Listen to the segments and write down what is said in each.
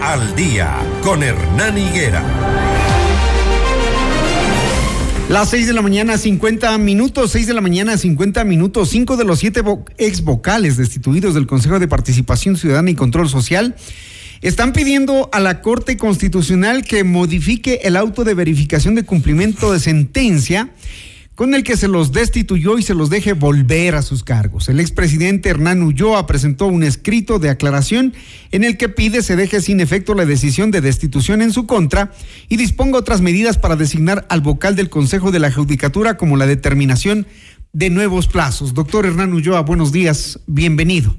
Al día con Hernán Higuera. Las 6 de la mañana, 50 minutos, 6 de la mañana, 50 minutos. Cinco de los siete ex vocales destituidos del Consejo de Participación Ciudadana y Control Social están pidiendo a la Corte Constitucional que modifique el auto de verificación de cumplimiento de sentencia con el que se los destituyó y se los deje volver a sus cargos. El expresidente Hernán Ulloa presentó un escrito de aclaración en el que pide se deje sin efecto la decisión de destitución en su contra y disponga otras medidas para designar al vocal del Consejo de la Judicatura como la determinación de nuevos plazos. Doctor Hernán Ulloa, buenos días, bienvenido.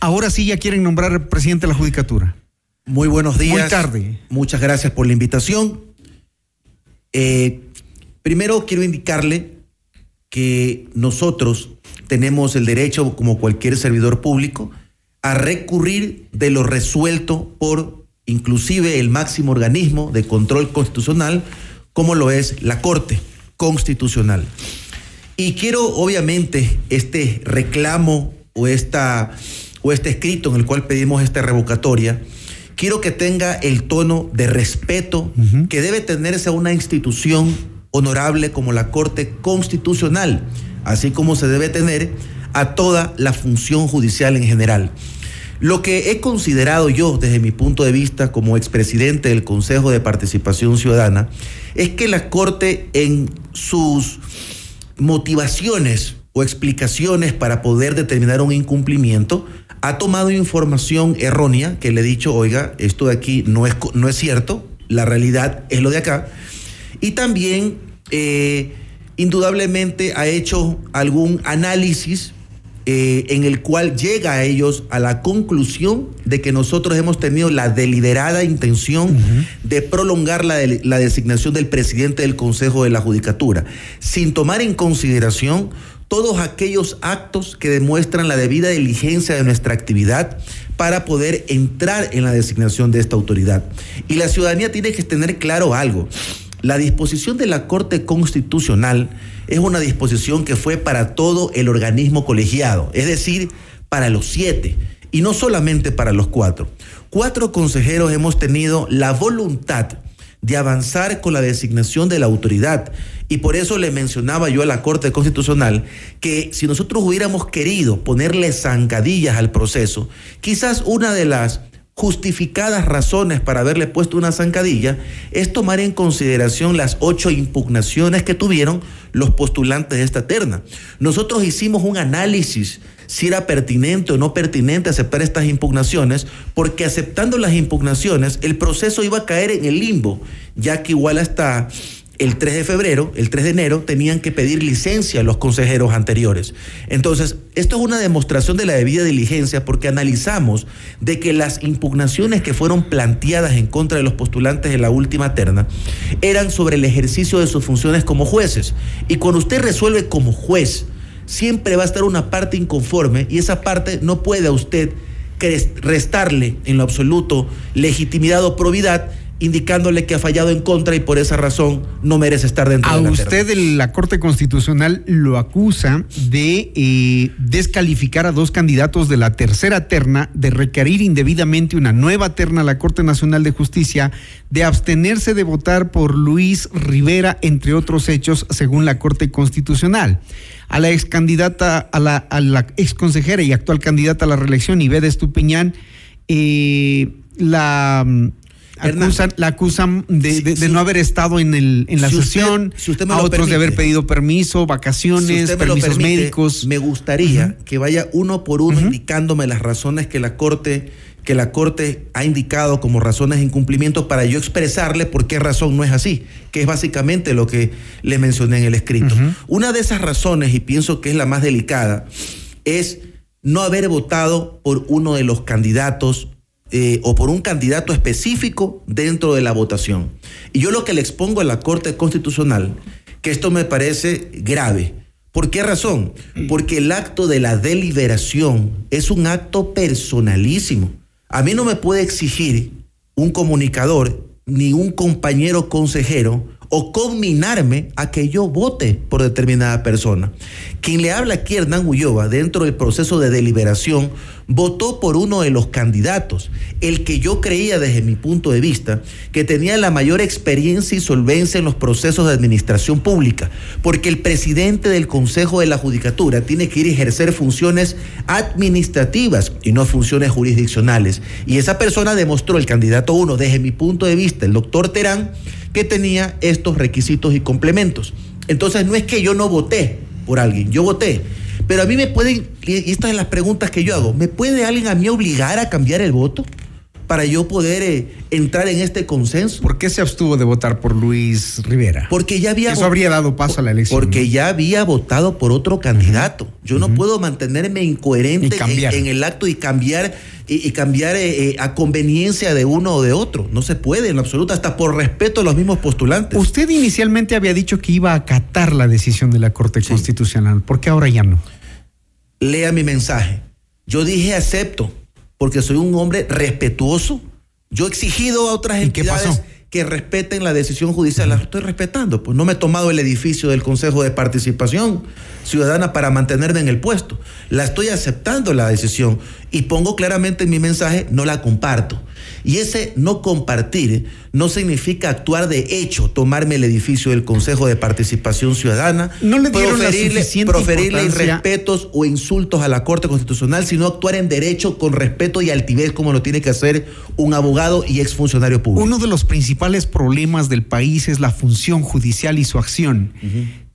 Ahora sí ya quieren nombrar presidente de la Judicatura. Muy buenos días. Muy tarde. Muchas gracias por la invitación. Eh, primero quiero indicarle que nosotros tenemos el derecho, como cualquier servidor público, a recurrir de lo resuelto por inclusive el máximo organismo de control constitucional, como lo es la Corte Constitucional. Y quiero, obviamente, este reclamo o, esta, o este escrito en el cual pedimos esta revocatoria, quiero que tenga el tono de respeto que debe tenerse a una institución honorable como la Corte Constitucional, así como se debe tener a toda la función judicial en general. Lo que he considerado yo desde mi punto de vista como expresidente del Consejo de Participación Ciudadana es que la Corte en sus motivaciones o explicaciones para poder determinar un incumplimiento ha tomado información errónea que le he dicho, oiga, esto de aquí no es, no es cierto, la realidad es lo de acá y también, eh, indudablemente, ha hecho algún análisis eh, en el cual llega a ellos a la conclusión de que nosotros hemos tenido la deliberada intención de prolongar la, la designación del presidente del Consejo de la Judicatura, sin tomar en consideración todos aquellos actos que demuestran la debida diligencia de nuestra actividad para poder entrar en la designación de esta autoridad. Y la ciudadanía tiene que tener claro algo. La disposición de la Corte Constitucional es una disposición que fue para todo el organismo colegiado, es decir, para los siete, y no solamente para los cuatro. Cuatro consejeros hemos tenido la voluntad de avanzar con la designación de la autoridad. Y por eso le mencionaba yo a la Corte Constitucional que si nosotros hubiéramos querido ponerle zancadillas al proceso, quizás una de las justificadas razones para haberle puesto una zancadilla es tomar en consideración las ocho impugnaciones que tuvieron los postulantes de esta terna. Nosotros hicimos un análisis si era pertinente o no pertinente aceptar estas impugnaciones, porque aceptando las impugnaciones el proceso iba a caer en el limbo, ya que igual hasta el 3 de febrero, el 3 de enero, tenían que pedir licencia a los consejeros anteriores. Entonces, esto es una demostración de la debida diligencia porque analizamos de que las impugnaciones que fueron planteadas en contra de los postulantes de la última terna eran sobre el ejercicio de sus funciones como jueces. Y cuando usted resuelve como juez, siempre va a estar una parte inconforme y esa parte no puede a usted restarle en lo absoluto legitimidad o probidad indicándole que ha fallado en contra y por esa razón no merece estar dentro a de la usted la Corte Constitucional lo acusa de eh, descalificar a dos candidatos de la tercera terna, de requerir indebidamente una nueva terna a la Corte Nacional de Justicia, de abstenerse de votar por Luis Rivera, entre otros hechos, según la Corte Constitucional. A la ex candidata, a la, a la ex consejera y actual candidata a la reelección, Iveda Estupiñán, eh, la la acusan de, no haber estado en, el, en la sesión, a otros de haber pedido permiso, vacaciones, permisos médicos. Me gustaría que vaya uno por uno indicándome las razones que la Corte que la Corte ha indicado como razones de incumplimiento para yo expresarle por qué razón no es así, que es básicamente lo que le mencioné en el escrito. Una de esas razones, y pienso que es la más delicada, es no haber votado por uno de los candidatos eh, o por un candidato específico dentro de la votación. Y yo lo que le expongo a la Corte Constitucional, que esto me parece grave. ¿Por qué razón? Porque el acto de la deliberación es un acto personalísimo. A mí no me puede exigir un comunicador ni un compañero consejero o combinarme a que yo vote por determinada persona. Quien le habla aquí, Hernán Ulloa, dentro del proceso de deliberación, votó por uno de los candidatos, el que yo creía desde mi punto de vista que tenía la mayor experiencia y solvencia en los procesos de administración pública, porque el presidente del Consejo de la Judicatura tiene que ir a ejercer funciones administrativas y no funciones jurisdiccionales. Y esa persona demostró, el candidato uno, desde mi punto de vista, el doctor Terán, que tenía estos requisitos y complementos. Entonces no es que yo no voté por alguien, yo voté pero a mí me pueden, y estas son las preguntas que yo hago, ¿me puede alguien a mí obligar a cambiar el voto? Para yo poder eh, entrar en este consenso. ¿Por qué se abstuvo de votar por Luis Rivera? Porque ya había... Eso habría dado paso a la elección. Porque ya había votado por otro candidato. Yo no puedo mantenerme incoherente en, el acto y cambiar, y, cambiar eh, eh, a conveniencia de uno o de otro. No se puede en lo absoluto, hasta por respeto a los mismos postulantes. Usted inicialmente había dicho que iba a acatar la decisión de la Corte Constitucional. ¿Por qué ahora ya no? Lea mi mensaje. Yo dije acepto porque soy un hombre respetuoso. Yo he exigido a otras entidades que respeten la decisión judicial. La estoy respetando. Pues no me he tomado el edificio del Consejo de Participación Ciudadana para mantenerme en el puesto. La estoy aceptando la decisión y pongo claramente en mi mensaje, no la comparto. Y ese no compartir no significa actuar de hecho, tomarme el edificio del Consejo de Participación Ciudadana, no le proferirle, proferirle irrespetos o insultos a la Corte Constitucional, sino actuar en derecho con respeto y altivez como lo tiene que hacer un abogado y exfuncionario público. Uno de los principales problemas del país es la función judicial y su acción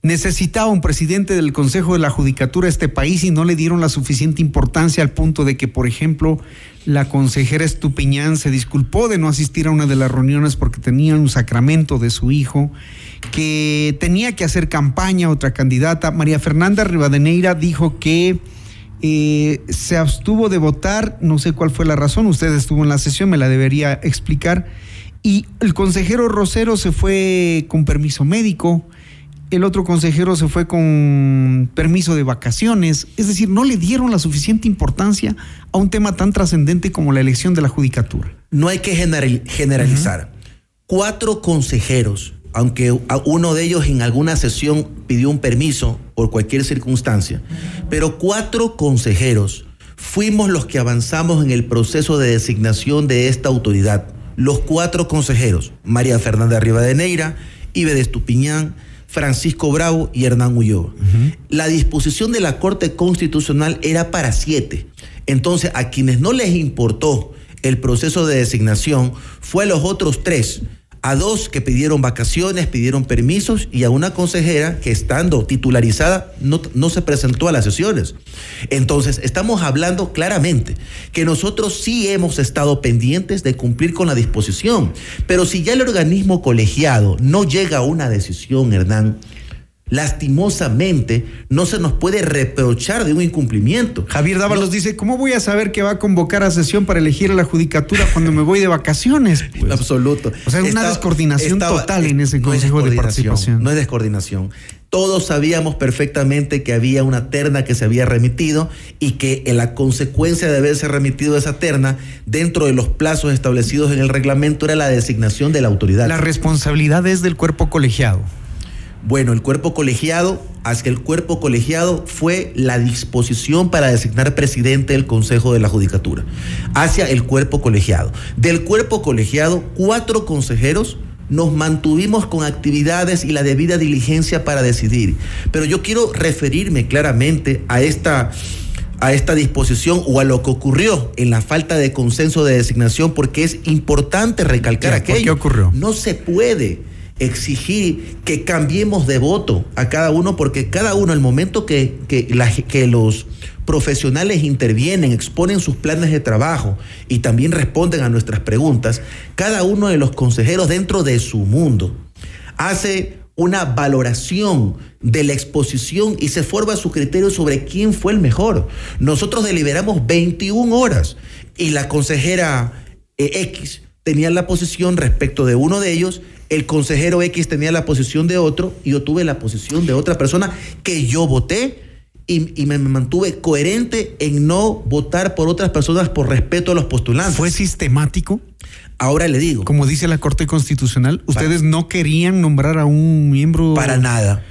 necesitaba un presidente del Consejo de la Judicatura este país y no le dieron la suficiente importancia al punto de que, por ejemplo, la consejera Estupiñán se disculpó de no asistir a una de las reuniones porque tenía un sacramento de su hijo, que tenía que hacer campaña otra candidata. María Fernanda Rivadeneira dijo que eh, se abstuvo de votar, no sé cuál fue la razón, usted estuvo en la sesión, me la debería explicar. Y el consejero Rosero se fue con permiso médico el otro consejero se fue con permiso de vacaciones, es decir, no le dieron la suficiente importancia a un tema tan trascendente como la elección de la judicatura. No hay que generalizar. Cuatro consejeros, aunque uno de ellos en alguna sesión pidió un permiso por cualquier circunstancia, pero cuatro consejeros fuimos los que avanzamos en el proceso de designación de esta autoridad. Los cuatro consejeros, María Fernanda Rivadeneira, Ibe de Estupiñán, Francisco Bravo y Hernán Ulloa. La disposición de la Corte Constitucional era para siete. Entonces, a quienes no les importó el proceso de designación fue a los otros tres a dos que pidieron vacaciones, pidieron permisos y a una consejera que estando titularizada no, no, se presentó a las sesiones. Entonces, estamos hablando claramente que nosotros sí hemos estado pendientes de cumplir con la disposición, pero si ya el organismo colegiado no llega a una decisión, Hernán, lastimosamente no se nos puede reprochar de un incumplimiento. Javier Dávalos dice, ¿cómo voy a saber que va a convocar a sesión para elegir a la judicatura cuando me voy de vacaciones? Pues? Absoluto. O sea, una descoordinación total en ese Consejo de Participación. No es descoordinación. Todos sabíamos perfectamente que había una terna que se había remitido y que en la consecuencia de haberse remitido esa terna dentro de los plazos establecidos en el reglamento era la designación de la autoridad. La responsabilidad es del cuerpo colegiado. Bueno, el cuerpo colegiado, hacia el cuerpo colegiado fue la disposición para designar presidente del Consejo de la Judicatura, hacia el cuerpo colegiado. Del cuerpo colegiado, cuatro consejeros nos mantuvimos con actividades y la debida diligencia para decidir. Pero yo quiero referirme claramente a esta a esta disposición o a lo que ocurrió en la falta de consenso de designación porque es importante recalcar aquello. ¿Qué ocurrió? No se puede exigir que cambiemos de voto a cada uno, porque cada uno, al momento que, que, los profesionales intervienen, exponen sus planes de trabajo y también responden a nuestras preguntas, cada uno de los consejeros dentro de su mundo hace una valoración de la exposición y se forma su criterio sobre quién fue el mejor. Nosotros deliberamos 21 horas y la consejera eh, X tenía la posición respecto de uno de ellos el consejero X tenía la posición de otro y yo tuve la posición de otra persona que yo voté y, y me mantuve coherente en no votar por otras personas por respeto a los postulantes. ¿Fue sistemático? Ahora le digo. Como dice la Corte Constitucional, ustedes no querían nombrar a un miembro. Para nada.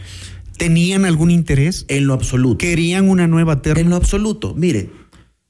¿Tenían algún interés? En lo absoluto. ¿Querían una nueva terna? En lo absoluto. Mire,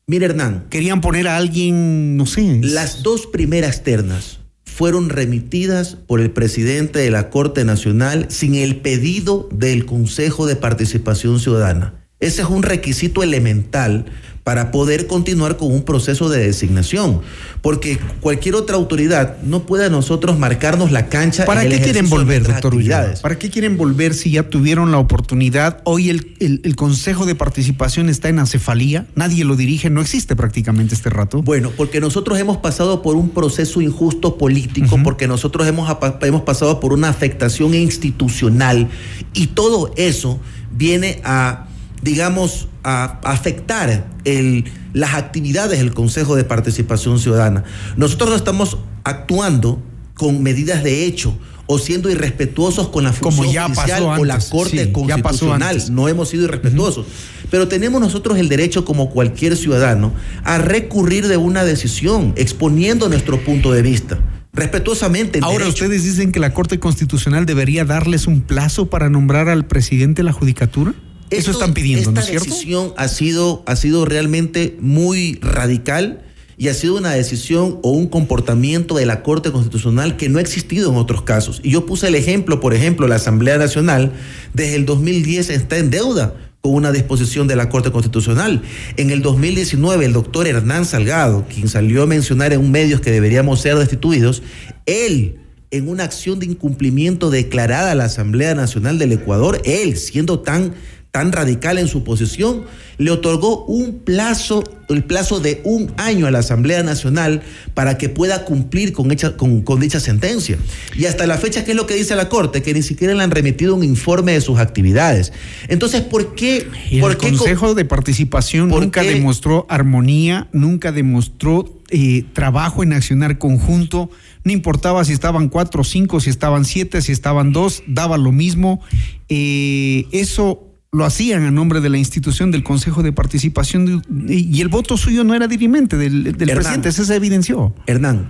mire Hernán. ¿Querían poner a alguien, no sé? Las dos primeras ternas fueron remitidas por el presidente de la Corte Nacional sin el pedido del Consejo de Participación Ciudadana. Ese es un requisito elemental para poder continuar con un proceso de designación, porque cualquier otra autoridad no puede a nosotros marcarnos la cancha. ¿Para en qué quieren volver, doctor Ulloa? ¿Para qué quieren volver si ya tuvieron la oportunidad? Hoy el, el- el Consejo de Participación está en acefalía, nadie lo dirige, no existe prácticamente este rato. Bueno, porque nosotros hemos pasado por un proceso injusto político, porque nosotros hemos, hemos pasado por una afectación institucional y todo eso viene a, digamos, a afectar el- las actividades del Consejo de Participación Ciudadana. Nosotros no estamos actuando con medidas de hecho o siendo irrespetuosos con la Como función ya judicial pasó o la Corte sí, ya pasó Constitucional. No hemos sido irrespetuosos. Pero tenemos nosotros el derecho, como cualquier ciudadano, a recurrir de una decisión, exponiendo nuestro punto de vista. Respetuosamente. en Ahora derecho. ustedes dicen que la Corte Constitucional debería darles un plazo para nombrar al presidente de la Judicatura. Eso Esto- están pidiendo, ¿no es Esta cierto? decisión ha sido, ha sido realmente muy radical y ha sido una decisión o un comportamiento de la Corte Constitucional que no ha existido en otros casos. Y yo puse el ejemplo, por ejemplo, la Asamblea Nacional desde el 2010 está en deuda con una disposición de la Corte Constitucional. En el 2019, el doctor Hernán Salgado, quien salió a mencionar en un medios que deberíamos ser destituidos, él en una acción de incumplimiento declarada a la Asamblea Nacional del Ecuador, él, siendo tan, tan radical en su posición, le otorgó un plazo, el plazo de un año a la Asamblea Nacional para que pueda cumplir con, hecha- con, con dicha sentencia. Y hasta la fecha, ¿qué es lo que dice la Corte? Que ni siquiera le han remitido un informe de sus actividades. Entonces, ¿por qué? Y por el qué Consejo de Participación ¿Por nunca qué? demostró armonía, nunca demostró eh, trabajo en accionar conjunto. No importaba si estaban cuatro, cinco, si estaban siete, si estaban dos, daba lo mismo. Eh, eso lo hacían a nombre de la institución del Consejo de Participación de- y el voto suyo no era dirimente del, del Hernán. presidente, eso se evidenció. Hernán,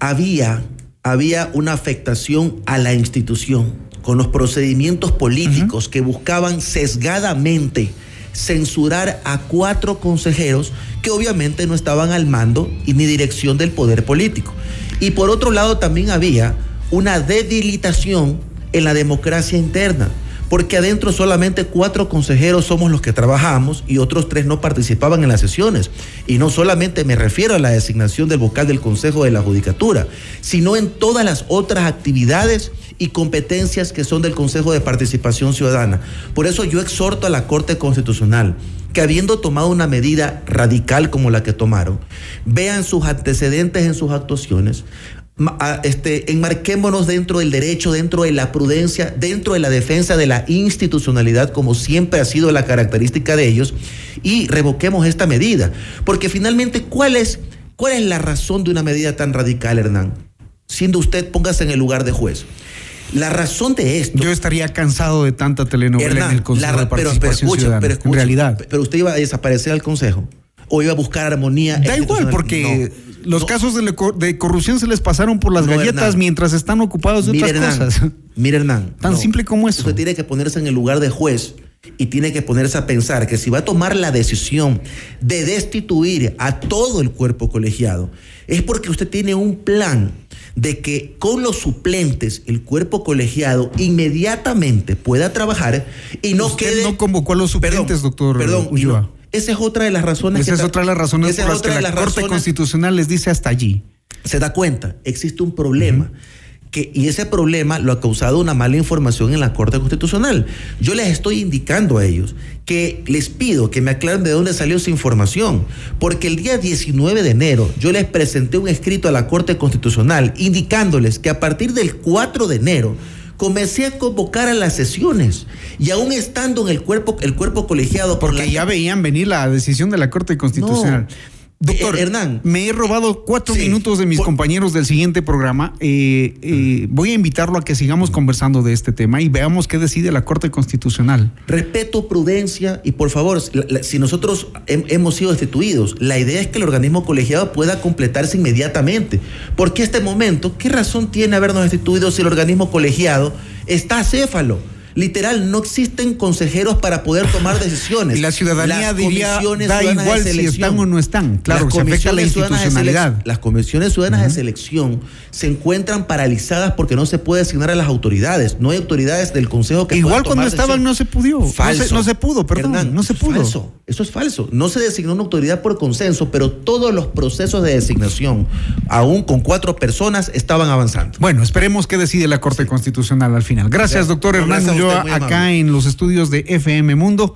había, había una afectación a la institución con los procedimientos políticos que buscaban sesgadamente censurar a cuatro consejeros que obviamente no estaban al mando y ni dirección del poder político. Y por otro lado también había una debilitación en la democracia interna porque adentro solamente cuatro consejeros somos los que trabajamos y otros tres no participaban en las sesiones. Y no solamente me refiero a la designación del vocal del Consejo de la Judicatura, sino en todas las otras actividades y competencias que son del Consejo de Participación Ciudadana. Por eso yo exhorto a la Corte Constitucional que habiendo tomado una medida radical como la que tomaron, vean sus antecedentes en sus actuaciones, este, enmarquémonos dentro del derecho, dentro de la prudencia, dentro de la defensa de la institucionalidad, como siempre ha sido la característica de ellos, y revoquemos esta medida. Porque finalmente, ¿cuál es, cuál es la razón de una medida tan radical, Hernán? Siendo usted, póngase en el lugar de juez. La razón de esto. Yo estaría cansado de tanta telenovela Hernán, en el Consejo la- de pero- pero escucha, Ciudadana. pero en escucha, realidad. Pero usted iba a desaparecer al Consejo o iba a buscar armonía. Da igual, porque No, los no. casos de, le- de corrupción se les pasaron por las No, galletas Hernán. mientras están ocupados de otras Hernán, cosas. mire, Hernán. Tan simple como eso. Usted tiene que ponerse en el lugar de juez y tiene que ponerse a pensar que si va a tomar la decisión de destituir a todo el cuerpo colegiado, es porque usted tiene un plan de que con los suplentes el cuerpo colegiado inmediatamente pueda trabajar y no Usted quede... no convocó a los suplentes, doctor Perdón, y Ulloa. Esa es otra de las razones Esa que es otra de las razones por las que la Corte Constitucional les dice hasta allí. se da cuenta, existe un problema. Que, y ese problema lo ha causado una mala información en la Corte Constitucional. Yo les estoy indicando a ellos que les pido que me aclaren de dónde salió esa información, porque el día 19 de enero yo les presenté un escrito a la Corte Constitucional indicándoles que a partir del 4 de enero comencé a convocar a las sesiones y aún estando en el cuerpo, el cuerpo colegiado por Porque la ya veían venir la decisión de la Corte Constitucional. Doctor Eh, Hernán. me he robado cuatro Sí, minutos de mis por- compañeros del siguiente programa. Eh, eh, voy a invitarlo a que sigamos conversando de este tema y veamos qué decide la Corte Constitucional. Respeto, prudencia y por favor, si nosotros hem- hemos sido destituidos, la idea es que el organismo colegiado pueda completarse inmediatamente. Porque este momento, ¿qué razón tiene habernos destituido si el organismo colegiado está acéfalo? Literal, no existen consejeros para poder tomar decisiones. Y la ciudadanía Las diría, da de igual si están o no están. Claro, Las se afecta la comisiones ciudadanas de institucionalidad. Las comisiones ciudadanas de selección se encuentran paralizadas porque no se puede asignar a las autoridades. No hay autoridades del Consejo que Igual cuando estaban no se pudo. No se- Falso. no se pudo, perdón, no se pudo. falso. Eso es falso. No se designó una autoridad por consenso, pero todos los procesos de designación, aún con cuatro personas, estaban avanzando. Bueno, esperemos qué decide la Corte Constitucional al final. Gracias, doctor Hernán acá en los estudios de FM Mundo.